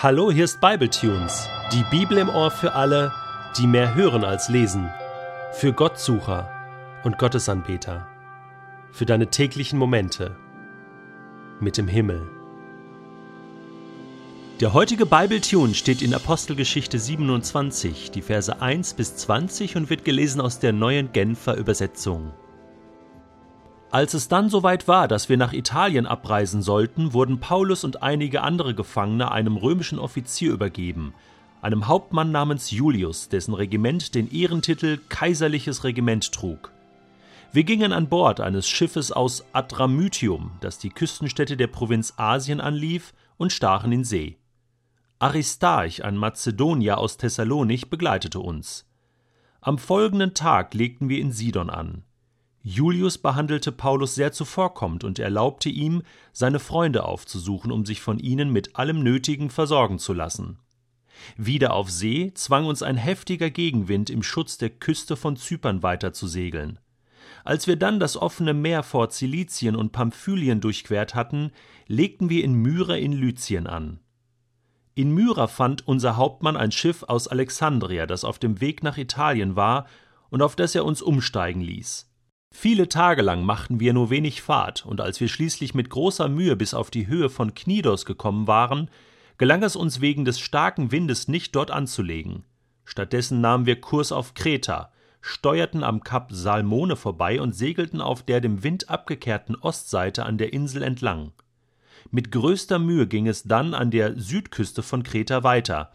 Hallo, hier ist Bibletunes, die Bibel im Ohr für alle, die mehr hören als lesen, für Gottsucher und Gottesanbeter, für deine täglichen Momente mit dem Himmel. Der heutige Bibletune steht in Apostelgeschichte 27, die Verse 1 bis 20 und wird gelesen aus der neuen Genfer Übersetzung. Als es dann soweit war, dass wir nach Italien abreisen sollten, wurden Paulus und einige andere Gefangene einem römischen Offizier übergeben, einem Hauptmann namens Julius, dessen Regiment den Ehrentitel Kaiserliches Regiment trug. Wir gingen an Bord eines Schiffes aus Adramytium, das die Küstenstädte der Provinz Asien anlief, und stachen in See. Aristarch, ein Mazedonier aus Thessalonich, begleitete uns. Am folgenden Tag legten wir in Sidon an. Julius behandelte Paulus sehr zuvorkommend und erlaubte ihm, seine Freunde aufzusuchen, um sich von ihnen mit allem Nötigen versorgen zu lassen. Wieder auf See zwang uns ein heftiger Gegenwind im Schutz der Küste von Zypern weiter zu segeln. Als wir dann das offene Meer vor Zilizien und Pamphylien durchquert hatten, legten wir in Myra in Lyzien an. In Myra fand unser Hauptmann ein Schiff aus Alexandria, das auf dem Weg nach Italien war und auf das er uns umsteigen ließ. Viele Tage lang machten wir nur wenig Fahrt, und als wir schließlich mit großer Mühe bis auf die Höhe von Knidos gekommen waren, gelang es uns wegen des starken Windes nicht dort anzulegen. Stattdessen nahmen wir Kurs auf Kreta, steuerten am Kap Salmone vorbei und segelten auf der dem Wind abgekehrten Ostseite an der Insel entlang. Mit größter Mühe ging es dann an der Südküste von Kreta weiter,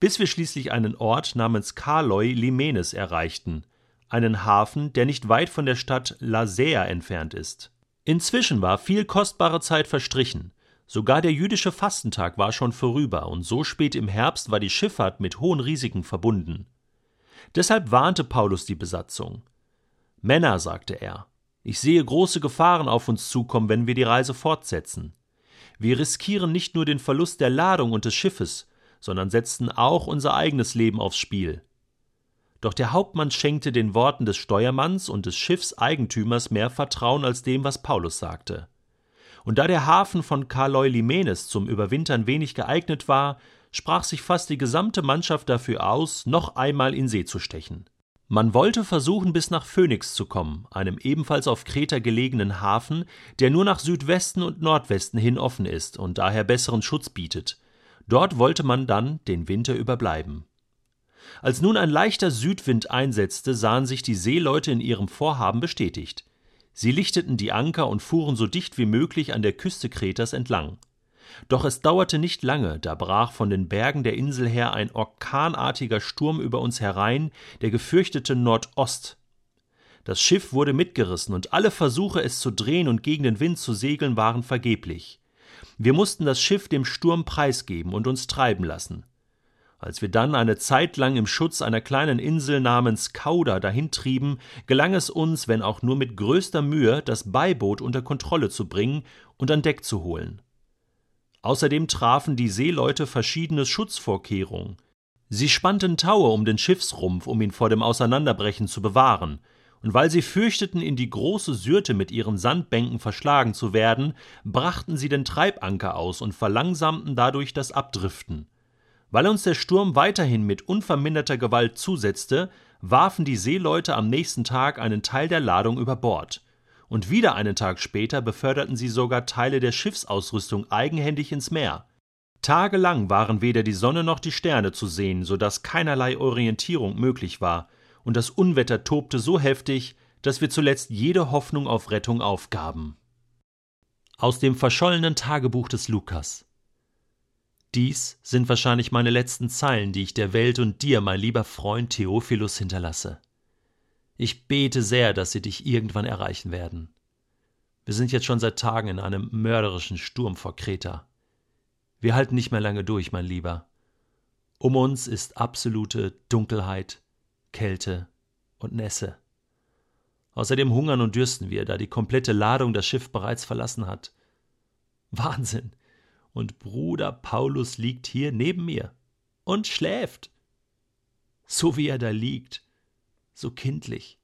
bis wir schließlich einen Ort namens Kaloi Limenes erreichten, einen Hafen, der nicht weit von der Stadt Lasea entfernt ist. Inzwischen war viel kostbare Zeit verstrichen. Sogar der jüdische Fastentag war schon vorüber, und so spät im Herbst war die Schifffahrt mit hohen Risiken verbunden. Deshalb warnte Paulus die Besatzung. Männer, sagte er, ich sehe große Gefahren auf uns zukommen, wenn wir die Reise fortsetzen. Wir riskieren nicht nur den Verlust der Ladung und des Schiffes, sondern setzen auch unser eigenes Leben aufs Spiel. Doch der Hauptmann schenkte den Worten des Steuermanns und des Schiffseigentümers mehr Vertrauen als dem, was Paulus sagte. Und da der Hafen von Karloy-Limenes zum Überwintern wenig geeignet war, sprach sich fast die gesamte Mannschaft dafür aus, noch einmal in See zu stechen. Man wollte versuchen, bis nach Phönix zu kommen, einem ebenfalls auf Kreta gelegenen Hafen, der nur nach Südwesten und Nordwesten hin offen ist und daher besseren Schutz bietet. Dort wollte man dann den Winter überbleiben. Als nun ein leichter Südwind einsetzte, sahen sich die Seeleute in ihrem Vorhaben bestätigt. Sie lichteten die Anker und fuhren so dicht wie möglich an der Küste Kretas entlang. Doch es dauerte nicht lange, da brach von den Bergen der Insel her ein orkanartiger Sturm über uns herein, der gefürchtete Nordost. Das Schiff wurde mitgerissen, und alle Versuche, es zu drehen und gegen den Wind zu segeln, waren vergeblich. Wir mussten das Schiff dem Sturm preisgeben und uns treiben lassen. Als wir dann eine Zeit lang im Schutz einer kleinen Insel namens Kauda dahintrieben, gelang es uns, wenn auch nur mit größter Mühe, das Beiboot unter Kontrolle zu bringen und an Deck zu holen. Außerdem trafen die Seeleute verschiedene Schutzvorkehrungen. Sie spannten Taue um den Schiffsrumpf, um ihn vor dem Auseinanderbrechen zu bewahren, und weil sie fürchteten, in die große Syrte mit ihren Sandbänken verschlagen zu werden, brachten sie den Treibanker aus und verlangsamten dadurch das Abdriften. Weil uns der Sturm weiterhin mit unverminderter Gewalt zusetzte, warfen die Seeleute am nächsten Tag einen Teil der Ladung über Bord. Und wieder einen Tag später beförderten sie sogar Teile der Schiffsausrüstung eigenhändig ins Meer. Tagelang waren weder die Sonne noch die Sterne zu sehen, so dass keinerlei Orientierung möglich war, und das Unwetter tobte so heftig, dass wir zuletzt jede Hoffnung auf Rettung aufgaben. Aus dem verschollenen Tagebuch des Lukas dies sind wahrscheinlich meine letzten Zeilen, die ich der Welt und dir, mein lieber Freund Theophilus, hinterlasse. Ich bete sehr, dass sie dich irgendwann erreichen werden. Wir sind jetzt schon seit Tagen in einem mörderischen Sturm vor Kreta. Wir halten nicht mehr lange durch, mein Lieber. Um uns ist absolute Dunkelheit, Kälte und Nässe. Außerdem hungern und dürsten wir, da die komplette Ladung das Schiff bereits verlassen hat. Wahnsinn! Und Bruder Paulus liegt hier neben mir und schläft. So wie er da liegt, so kindlich.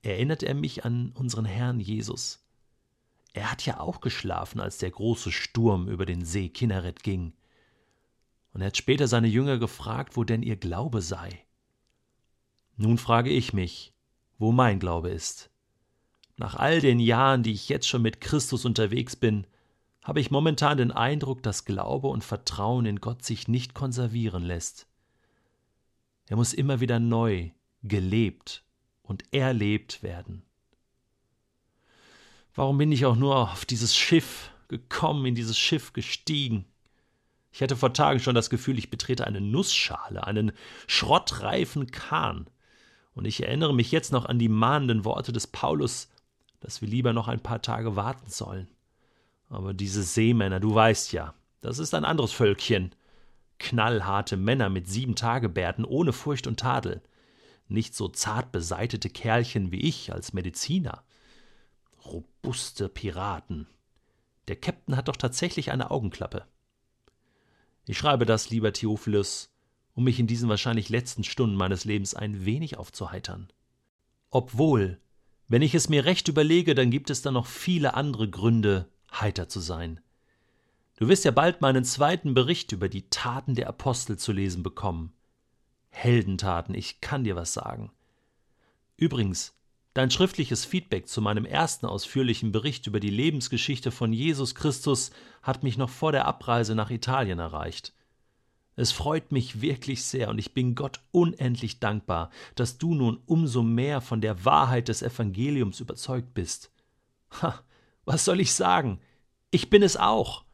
Erinnert er mich an unseren Herrn Jesus. Er hat ja auch geschlafen, als der große Sturm über den See Kinneret ging. Und er hat später seine Jünger gefragt, wo denn ihr Glaube sei. Nun frage ich mich, wo mein Glaube ist. Nach all den Jahren, die ich jetzt schon mit Christus unterwegs bin, habe ich momentan den Eindruck, dass Glaube und Vertrauen in Gott sich nicht konservieren lässt. Er muss immer wieder neu gelebt und erlebt werden. Warum bin ich auch nur auf dieses Schiff gekommen, in dieses Schiff gestiegen? Ich hatte vor Tagen schon das Gefühl, ich betrete eine Nussschale, einen schrottreifen Kahn. Und ich erinnere mich jetzt noch an die mahnenden Worte des Paulus, dass wir lieber noch ein paar Tage warten sollen. Aber diese Seemänner, du weißt ja, das ist ein anderes Völkchen. Knallharte Männer mit sieben Tagebärten ohne Furcht und Tadel. Nicht so zart beseitete Kerlchen wie ich als Mediziner. Robuste Piraten. Der Käpt'n hat doch tatsächlich eine Augenklappe. Ich schreibe das, lieber Theophilus, um mich in diesen wahrscheinlich letzten Stunden meines Lebens ein wenig aufzuheitern. Obwohl, wenn ich es mir recht überlege, dann gibt es da noch viele andere Gründe, heiter zu sein. Du wirst ja bald meinen zweiten Bericht über die Taten der Apostel zu lesen bekommen. Heldentaten, ich kann dir was sagen. Übrigens, dein schriftliches Feedback zu meinem ersten ausführlichen Bericht über die Lebensgeschichte von Jesus Christus hat mich noch vor der Abreise nach Italien erreicht. Es freut mich wirklich sehr und ich bin Gott unendlich dankbar, dass du nun umso mehr von der Wahrheit des Evangeliums überzeugt bist. Ha, was soll ich sagen? Ich bin es auch.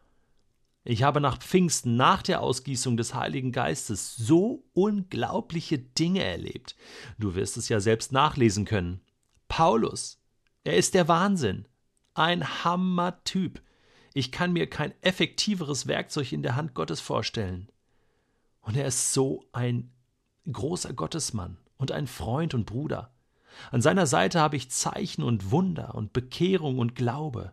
Ich habe nach Pfingsten, nach der Ausgießung des Heiligen Geistes, so unglaubliche Dinge erlebt. Du wirst es ja selbst nachlesen können. Paulus, er ist der Wahnsinn. Ein Hammertyp. Ich kann mir kein effektiveres Werkzeug in der Hand Gottes vorstellen. Und er ist so ein großer Gottesmann und ein Freund und Bruder. An seiner Seite habe ich Zeichen und Wunder und Bekehrung und Glaube,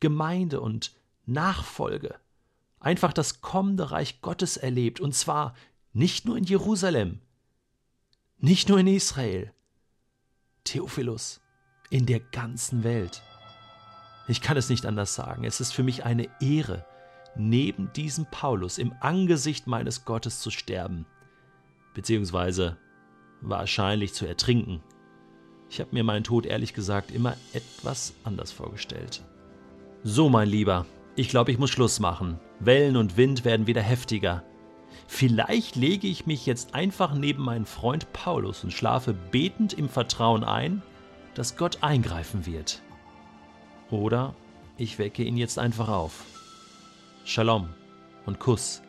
Gemeinde und Nachfolge, einfach das kommende Reich Gottes erlebt, und zwar nicht nur in Jerusalem, nicht nur in Israel, Theophilus, in der ganzen Welt. Ich kann es nicht anders sagen, es ist für mich eine Ehre, neben diesem Paulus im Angesicht meines Gottes zu sterben, beziehungsweise wahrscheinlich zu ertrinken. Ich habe mir meinen Tod ehrlich gesagt immer etwas anders vorgestellt. So, mein Lieber, ich glaube, ich muss Schluss machen. Wellen und Wind werden wieder heftiger. Vielleicht lege ich mich jetzt einfach neben meinen Freund Paulus und schlafe betend im Vertrauen ein, dass Gott eingreifen wird. Oder ich wecke ihn jetzt einfach auf. Shalom und Kuss,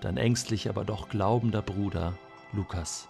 dein ängstlich aber doch glaubender Bruder Lukas.